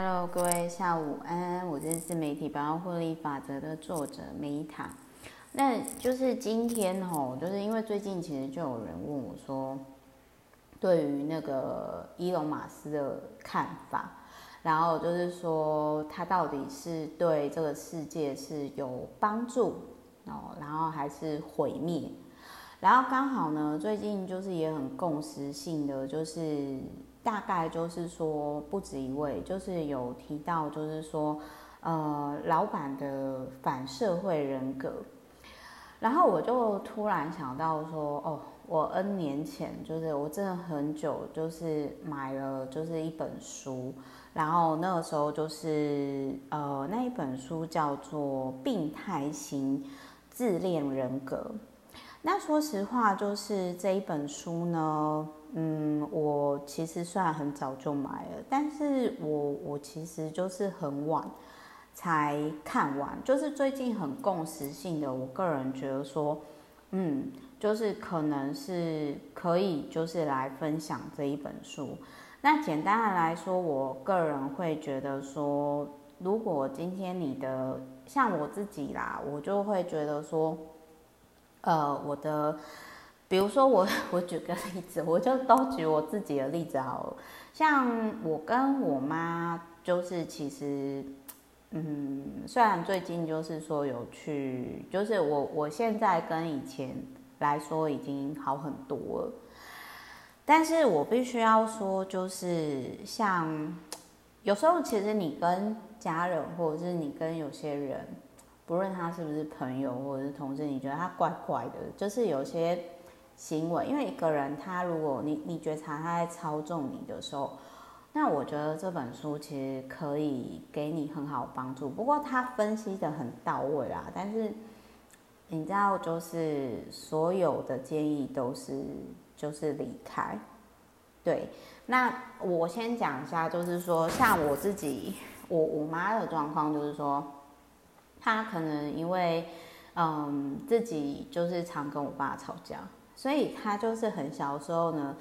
Hello，各位下午安，我是自媒体百万获利法则的作者梅塔。那就是今天哦，就是因为最近其实就有人问我说，对于那个伊隆马斯的看法，然后就是说他到底是对这个世界是有帮助哦，然后还是毁灭？然后刚好呢，最近就是也很共识性的，就是。大概就是说，不止一位，就是有提到，就是说，呃，老板的反社会人格。然后我就突然想到说，哦，我 N 年前就是我真的很久就是买了就是一本书，然后那个时候就是呃那一本书叫做《病态型自恋人格》。那说实话，就是这一本书呢。嗯，我其实算很早就买了，但是我我其实就是很晚才看完，就是最近很共识性的，我个人觉得说，嗯，就是可能是可以就是来分享这一本书。那简单的来说，我个人会觉得说，如果今天你的像我自己啦，我就会觉得说，呃，我的。比如说我，我举个例子，我就都举我自己的例子好了。像我跟我妈，就是其实，嗯，虽然最近就是说有去，就是我我现在跟以前来说已经好很多了，但是我必须要说，就是像有时候其实你跟家人，或者是你跟有些人，不论他是不是朋友或者是同事，你觉得他怪怪的，就是有些。行为，因为一个人他如果你你觉察他在操纵你的时候，那我觉得这本书其实可以给你很好帮助。不过他分析的很到位啦，但是你知道，就是所有的建议都是就是离开。对，那我先讲一下，就是说像我自己，我我妈的状况就是说，她可能因为嗯自己就是常跟我爸吵架。所以他就是很小的时候呢，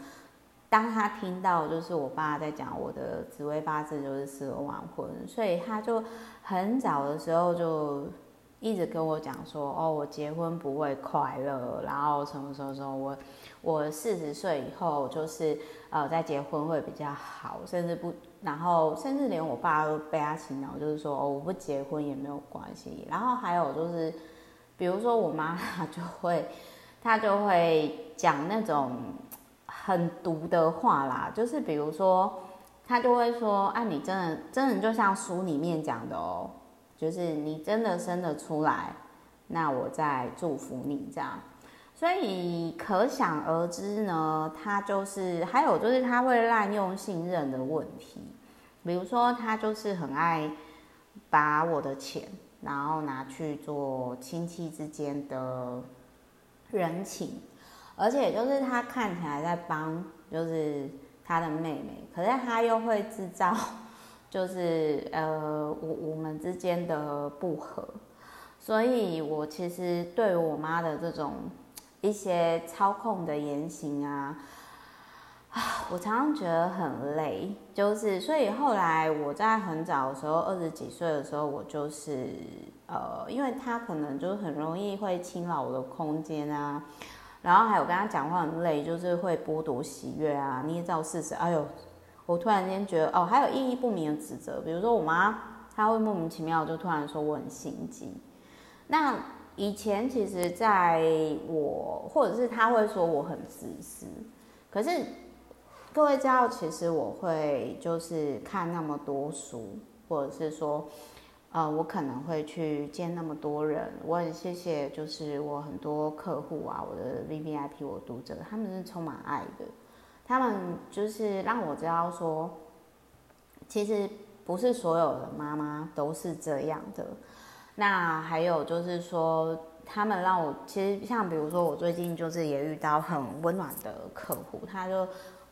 当他听到就是我爸在讲我的紫微八字就是适合晚婚，所以他就很早的时候就一直跟我讲说，哦，我结婚不会快乐，然后什么什么什么，我我四十岁以后就是呃再结婚会比较好，甚至不，然后甚至连我爸都被他洗脑，就是说哦我不结婚也没有关系，然后还有就是比如说我妈她 就会。他就会讲那种很毒的话啦，就是比如说，他就会说：“啊，你真的真的就像书里面讲的哦，就是你真的生得出来，那我再祝福你这样。”所以可想而知呢，他就是还有就是他会滥用信任的问题，比如说他就是很爱把我的钱，然后拿去做亲戚之间的。人情，而且就是他看起来在帮，就是他的妹妹，可是他又会制造，就是呃我我们之间的不和，所以我其实对我妈的这种一些操控的言行啊，我常常觉得很累，就是所以后来我在很早的时候，二十几岁的时候，我就是。呃，因为他可能就是很容易会侵扰我的空间啊，然后还有跟他讲话很累，就是会剥夺喜悦啊，捏造事实。哎呦，我突然间觉得哦，还有意义不明的指责，比如说我妈，她会莫名其妙就突然说我很心机。那以前其实在我，或者是他会说我很自私，可是各位知道，其实我会就是看那么多书，或者是说。呃，我可能会去见那么多人，我很谢谢，就是我很多客户啊，我的 VVIP 我读者，他们是充满爱的，他们就是让我知道说，其实不是所有的妈妈都是这样的。那还有就是说，他们让我其实像比如说，我最近就是也遇到很温暖的客户，他就。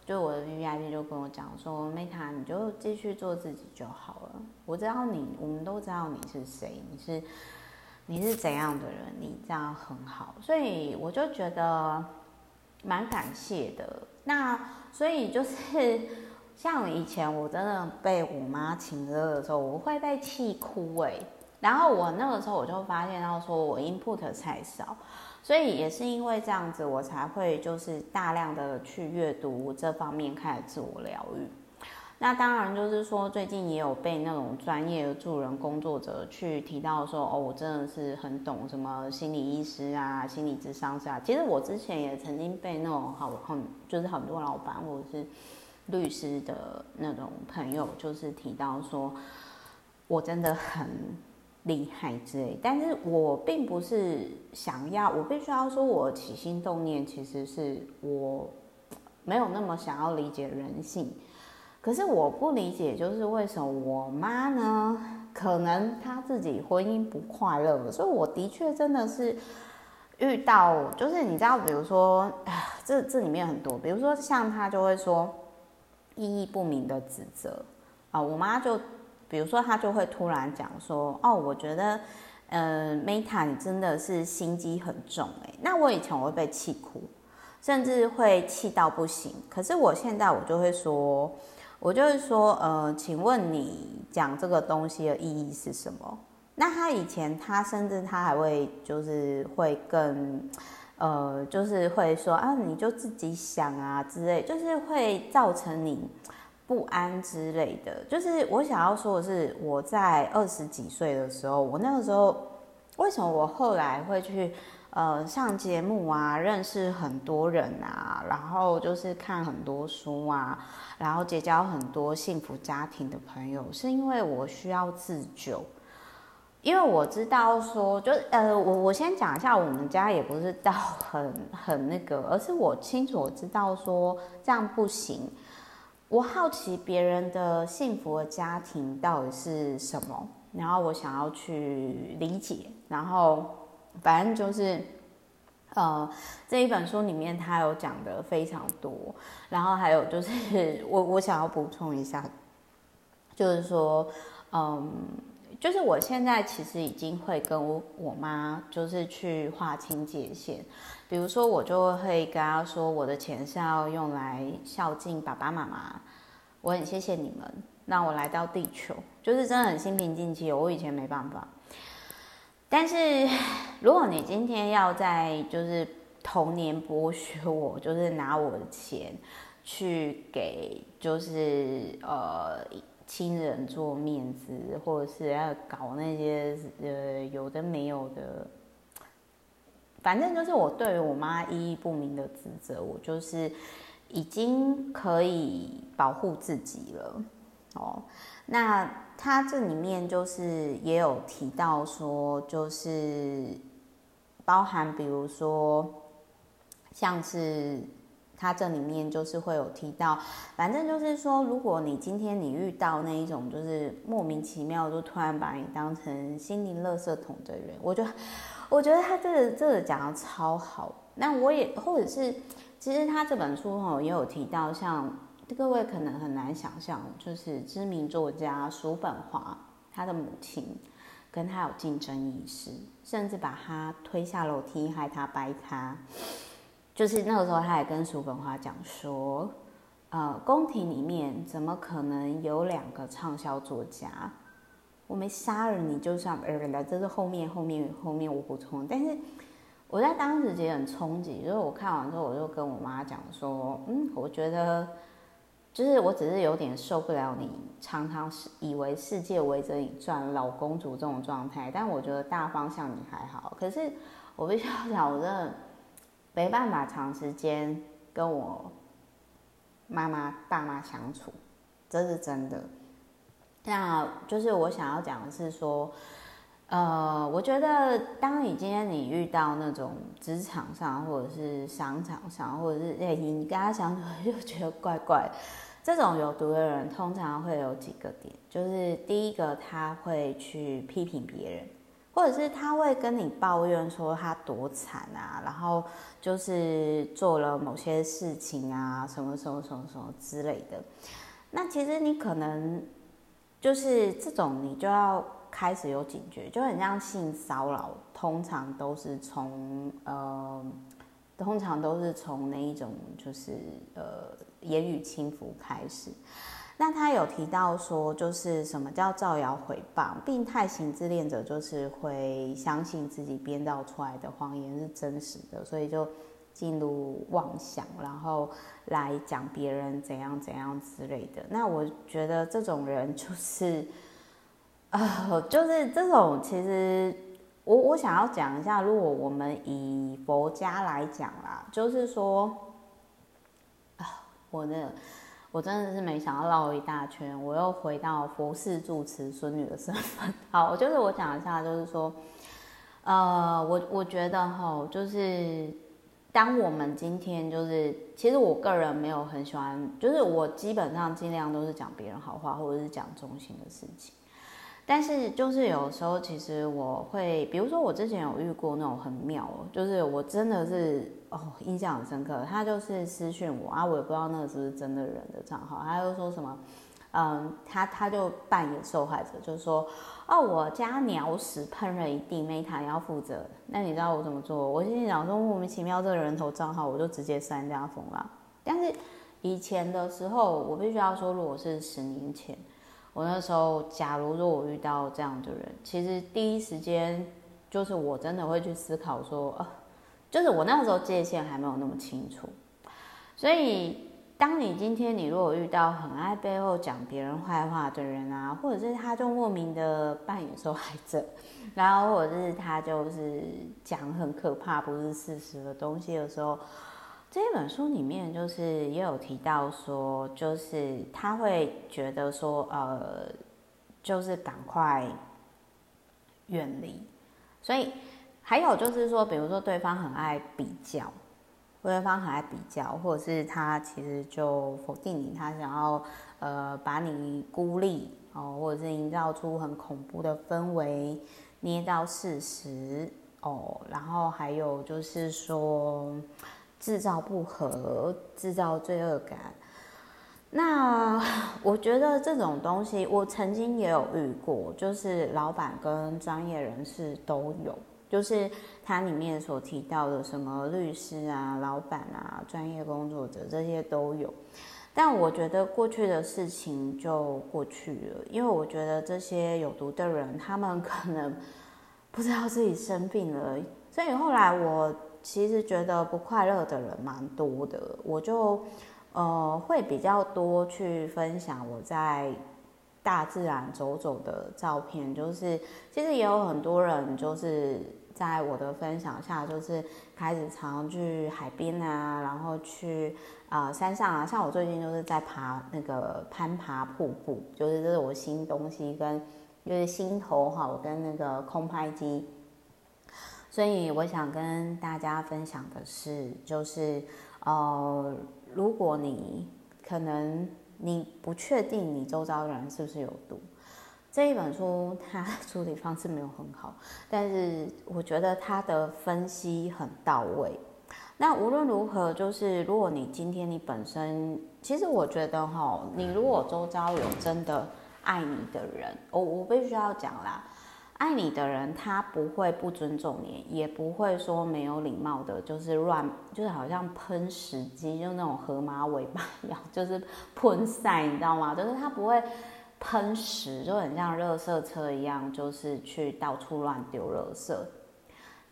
就我的 VIP 就跟我讲说，Meta，你就继续做自己就好了。我知道你，我们都知道你是谁，你是你是怎样的人，你这样很好，所以我就觉得蛮感谢的。那所以就是 像以前我真的被我妈请了的时候，我会被气哭哎。然后我那个时候我就发现到说我 input 太少，所以也是因为这样子，我才会就是大量的去阅读这方面，开始自我疗愈。那当然就是说，最近也有被那种专业的助人工作者去提到说，哦，我真的是很懂什么心理医师啊、心理咨商师啊。其实我之前也曾经被那种好很就是很多老板或者是律师的那种朋友，就是提到说我真的很厉害之类。但是我并不是想要，我必须要说，我起心动念其实是我没有那么想要理解人性。可是我不理解，就是为什么我妈呢？可能她自己婚姻不快乐，所以我的确真的是遇到，就是你知道，比如说，这这里面很多，比如说像她就会说意义不明的指责啊，我妈就比如说他就会突然讲说，哦，我觉得，呃，Meta 你真的是心机很重哎，那我以前我会被气哭，甚至会气到不行，可是我现在我就会说。我就是说，呃，请问你讲这个东西的意义是什么？那他以前他甚至他还会就是会更，呃，就是会说啊，你就自己想啊之类，就是会造成你不安之类的。就是我想要说的是，我在二十几岁的时候，我那个时候为什么我后来会去？呃，上节目啊，认识很多人啊，然后就是看很多书啊，然后结交很多幸福家庭的朋友，是因为我需要自救，因为我知道说，就呃，我我先讲一下，我们家也不是到很很那个，而是我清楚我知道说这样不行，我好奇别人的幸福的家庭到底是什么，然后我想要去理解，然后。反正就是，呃，这一本书里面他有讲的非常多，然后还有就是 我我想要补充一下，就是说，嗯，就是我现在其实已经会跟我我妈就是去划清界限，比如说我就会跟他说，我的钱是要用来孝敬爸爸妈妈，我很谢谢你们让我来到地球，就是真的很心平气和，我以前没办法。但是，如果你今天要在就是童年剥削我，就是拿我的钱去给就是呃亲人做面子，或者是要搞那些呃有的没有的，反正就是我对于我妈意义不明的指责，我就是已经可以保护自己了哦。那他这里面就是也有提到说，就是包含比如说，像是他这里面就是会有提到，反正就是说，如果你今天你遇到那一种就是莫名其妙就突然把你当成心灵垃圾桶的人，我就我觉得他这个这个讲的超好。那我也或者是，其实他这本书哦也有提到像。各位可能很难想象，就是知名作家叔本华，他的母亲跟他有竞争意识，甚至把他推下楼梯，害他掰他。就是那个时候，他也跟叔本华讲说，呃，宫廷里面怎么可能有两个畅销作家？我没杀了你，就算呃，这是后面后面后面我补充。但是我在当时也很冲击，就是我看完之后，我就跟我妈讲说，嗯，我觉得。就是我只是有点受不了你常常是以为世界围着你转，老公主这种状态，但我觉得大方向你还好。可是我必须要讲，我真的没办法长时间跟我妈妈、爸妈相处，这是真的。那就是我想要讲的是说，呃，我觉得当你今天你遇到那种职场上，或者是商场上，或者是哎，你跟他相处就觉得怪怪。这种有毒的人通常会有几个点，就是第一个他会去批评别人，或者是他会跟你抱怨说他多惨啊，然后就是做了某些事情啊，什么什么什么什么之类的。那其实你可能就是这种，你就要开始有警觉，就很像性骚扰，通常都是从呃通常都是从那一种就是呃言语轻浮开始。那他有提到说，就是什么叫造谣毁谤？病态型自恋者就是会相信自己编造出来的谎言是真实的，所以就进入妄想，然后来讲别人怎样怎样之类的。那我觉得这种人就是，呃，就是这种其实我我想要讲一下，如果我们以佛家来讲啦，就是说，啊，我的。我真的是没想到绕了一大圈，我又回到佛事住持孙女的身份。好，我就是我讲一下，就是说，呃，我我觉得哈，就是当我们今天就是，其实我个人没有很喜欢，就是我基本上尽量都是讲别人好话，或者是讲中心的事情。但是就是有时候，其实我会，比如说我之前有遇过那种很妙，就是我真的是哦印象很深刻。他就是私讯我啊，我也不知道那个是不是真的人的账号，他就说什么，嗯，他他就扮演受害者，就是说哦，我家鸟屎喷了一地，Meta 要负责。那你知道我怎么做？我心里想说莫名其妙这个人头账号，我就直接删加封了。但是以前的时候，我必须要说，如果是十年前。我那时候，假如说我遇到这样的人，其实第一时间就是我真的会去思考说，呃，就是我那个时候界限还没有那么清楚。所以，当你今天你如果遇到很爱背后讲别人坏话的人啊，或者是他就莫名的扮演受害者，然后或者是他就是讲很可怕不是事实的东西的时候。这本书里面就是也有提到说，就是他会觉得说，呃，就是赶快远离。所以还有就是说，比如说对方很爱比较，对方很爱比较，或者是他其实就否定你，他想要呃把你孤立哦，或者是营造出很恐怖的氛围，捏造事实哦，然后还有就是说。制造不和，制造罪恶感。那我觉得这种东西，我曾经也有遇过，就是老板跟专业人士都有，就是它里面所提到的什么律师啊、老板啊、专业工作者这些都有。但我觉得过去的事情就过去了，因为我觉得这些有毒的人，他们可能不知道自己生病了，所以后来我。其实觉得不快乐的人蛮多的，我就呃会比较多去分享我在大自然走走的照片。就是其实也有很多人就是在我的分享下，就是开始常去海边啊，然后去啊、山上啊。像我最近就是在爬那个攀爬瀑布，就是这是我新东西跟就是新头哈，我跟那个空拍机。所以我想跟大家分享的是，就是，呃，如果你可能你不确定你周遭的人是不是有毒，这一本书它 处理方式没有很好，但是我觉得它的分析很到位。那无论如何，就是如果你今天你本身，其实我觉得哈，你如果周遭有真的爱你的人，我我必须要讲啦。爱你的人，他不会不尊重你，也不会说没有礼貌的，就是乱，就是好像喷屎机，就那种河马尾巴一样，就是喷晒，你知道吗？就是他不会喷屎，就很像垃圾车一样，就是去到处乱丢垃圾。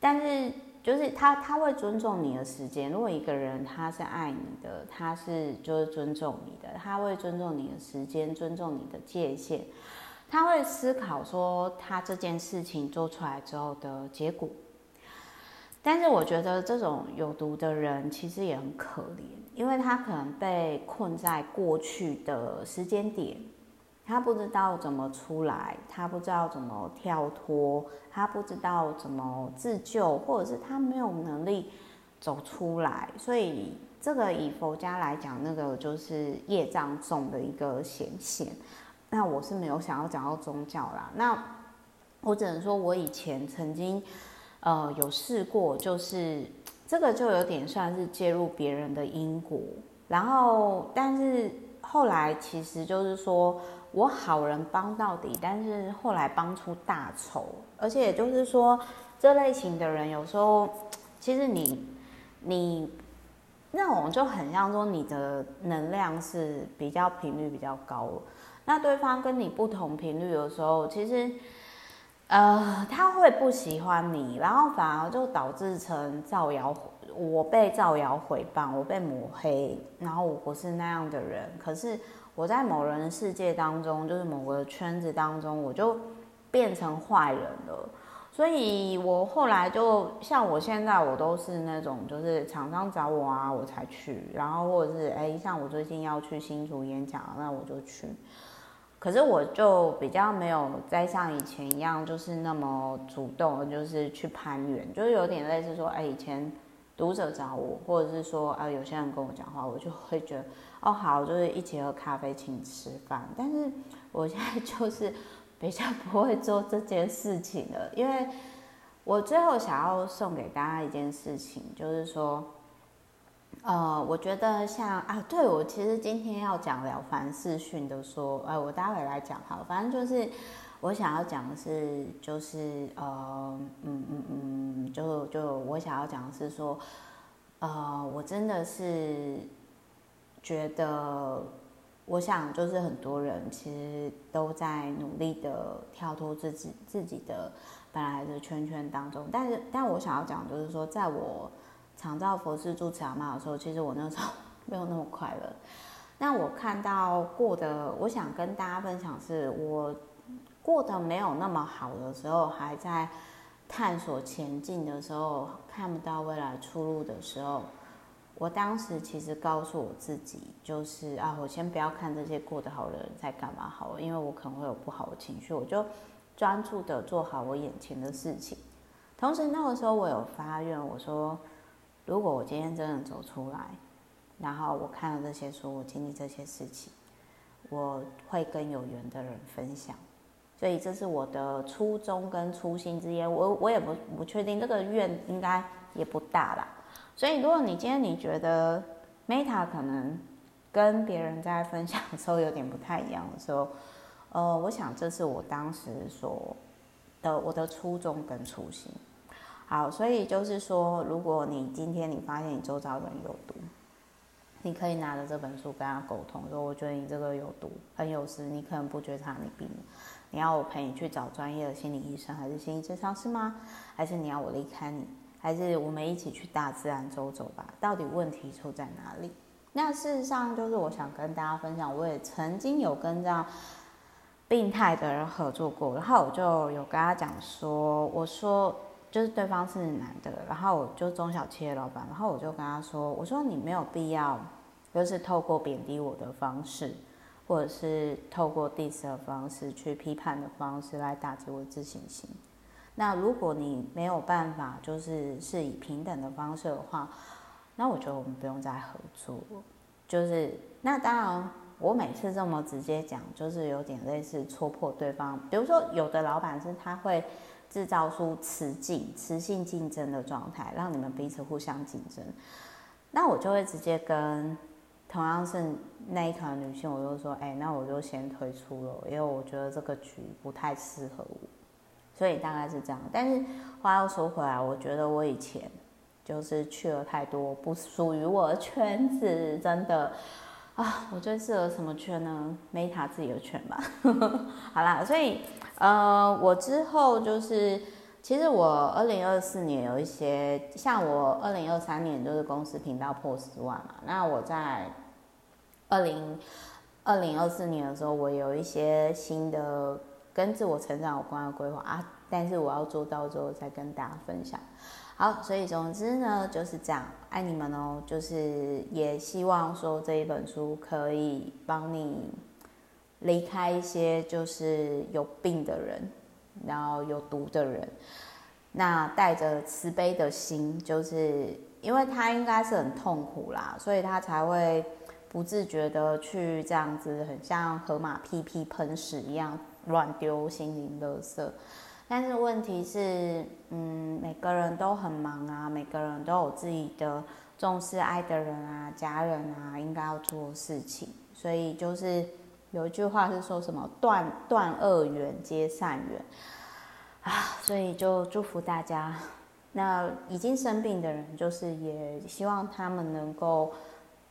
但是，就是他他会尊重你的时间。如果一个人他是爱你的，他是就是尊重你的，他会尊重你的时间，尊重你的界限。他会思考说，他这件事情做出来之后的结果。但是我觉得这种有毒的人其实也很可怜，因为他可能被困在过去的时间点，他不知道怎么出来，他不知道怎么跳脱，他不知道怎么自救，或者是他没有能力走出来。所以这个以佛家来讲，那个就是业障重的一个显现。那我是没有想要讲到宗教啦，那我只能说，我以前曾经，呃，有试过，就是这个就有点算是介入别人的因果，然后，但是后来其实就是说我好人帮到底，但是后来帮出大仇，而且就是说，这类型的人有时候，其实你。你那种就很像说你的能量是比较频率比较高，那对方跟你不同频率的时候，其实呃他会不喜欢你，然后反而就导致成造谣，我被造谣诽谤，我被抹黑，然后我不是那样的人，可是我在某人的世界当中，就是某个圈子当中，我就变成坏人了。所以我后来就像我现在，我都是那种就是厂商找我啊，我才去。然后或者是哎，像我最近要去新竹演讲，那我就去。可是我就比较没有再像以前一样，就是那么主动，就是去攀援，就是有点类似说，哎，以前读者找我，或者是说啊，有些人跟我讲话，我就会觉得哦好，就是一起喝咖啡，请吃饭。但是我现在就是。比较不会做这件事情了，因为我最后想要送给大家一件事情，就是说，呃，我觉得像啊，对，我其实今天要讲了凡四训的说，呃，我待会来讲好，反正就是我想要讲的是，就是呃，嗯嗯嗯，就就我想要讲的是说，呃，我真的是觉得。我想，就是很多人其实都在努力的跳脱自己自己的本来的圈圈当中，但是，但我想要讲，就是说，在我常照佛师住持阿妈的时候，其实我那时候 没有那么快乐。那我看到过的，我想跟大家分享是，我过得没有那么好的时候，还在探索前进的时候，看不到未来出路的时候。我当时其实告诉我自己，就是啊，我先不要看这些过得好的人在干嘛好了，因为我可能会有不好的情绪，我就专注的做好我眼前的事情。同时那个时候我有发愿，我说，如果我今天真的走出来，然后我看了这些书，我经历这些事情，我会跟有缘的人分享。所以这是我的初衷跟初心之一。我我也不不确定这个愿应该也不大啦。所以，如果你今天你觉得 Meta 可能跟别人在分享的时候有点不太一样的时候，呃，我想这是我当时所的我的初衷跟初心。好，所以就是说，如果你今天你发现你周遭的人有毒，你可以拿着这本书跟他沟通，说我觉得你这个有毒，很有事，你可能不觉察你病了，你要我陪你去找专业的心理医生还是心理咨商师吗？还是你要我离开你？还是我们一起去大自然走走吧。到底问题出在哪里？那事实上就是我想跟大家分享，我也曾经有跟这样病态的人合作过，然后我就有跟他讲说，我说就是对方是男的，然后我就中小企业老板，然后我就跟他说，我说你没有必要，就是透过贬低我的方式，或者是透过 diss 的方式去批判的方式来打击我自信心。那如果你没有办法，就是是以平等的方式的话，那我觉得我们不用再合作。就是那当然，我每次这么直接讲，就是有点类似戳破对方。比如说，有的老板是他会制造出雌竞、雌性竞争的状态，让你们彼此互相竞争。那我就会直接跟同样是那一团女性，我就说：“哎，那我就先退出了，因为我觉得这个局不太适合我。”所以大概是这样，但是话又说回来，我觉得我以前就是去了太多不属于我的圈子，真的啊，我最适合什么圈呢？Meta 自己的圈吧。好啦，所以呃，我之后就是，其实我二零二四年有一些，像我二零二三年就是公司频道破十万嘛，那我在二零二零二四年的时候，我有一些新的。跟自我成长有关的规划啊，但是我要做到之后再跟大家分享。好，所以总之呢就是这样，爱你们哦。就是也希望说这一本书可以帮你离开一些就是有病的人，然后有毒的人，那带着慈悲的心，就是因为他应该是很痛苦啦，所以他才会不自觉的去这样子，很像河马屁屁喷屎一样。乱丢心灵垃圾，但是问题是，嗯，每个人都很忙啊，每个人都有自己的重视爱的人啊、家人啊，应该要做事情。所以就是有一句话是说什么“断断恶缘，皆善缘”啊，所以就祝福大家那已经生病的人，就是也希望他们能够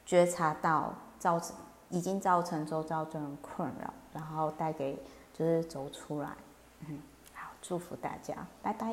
觉察到造成已经造成周遭的人困扰，然后带给就是走出来。嗯，好，祝福大家，拜拜。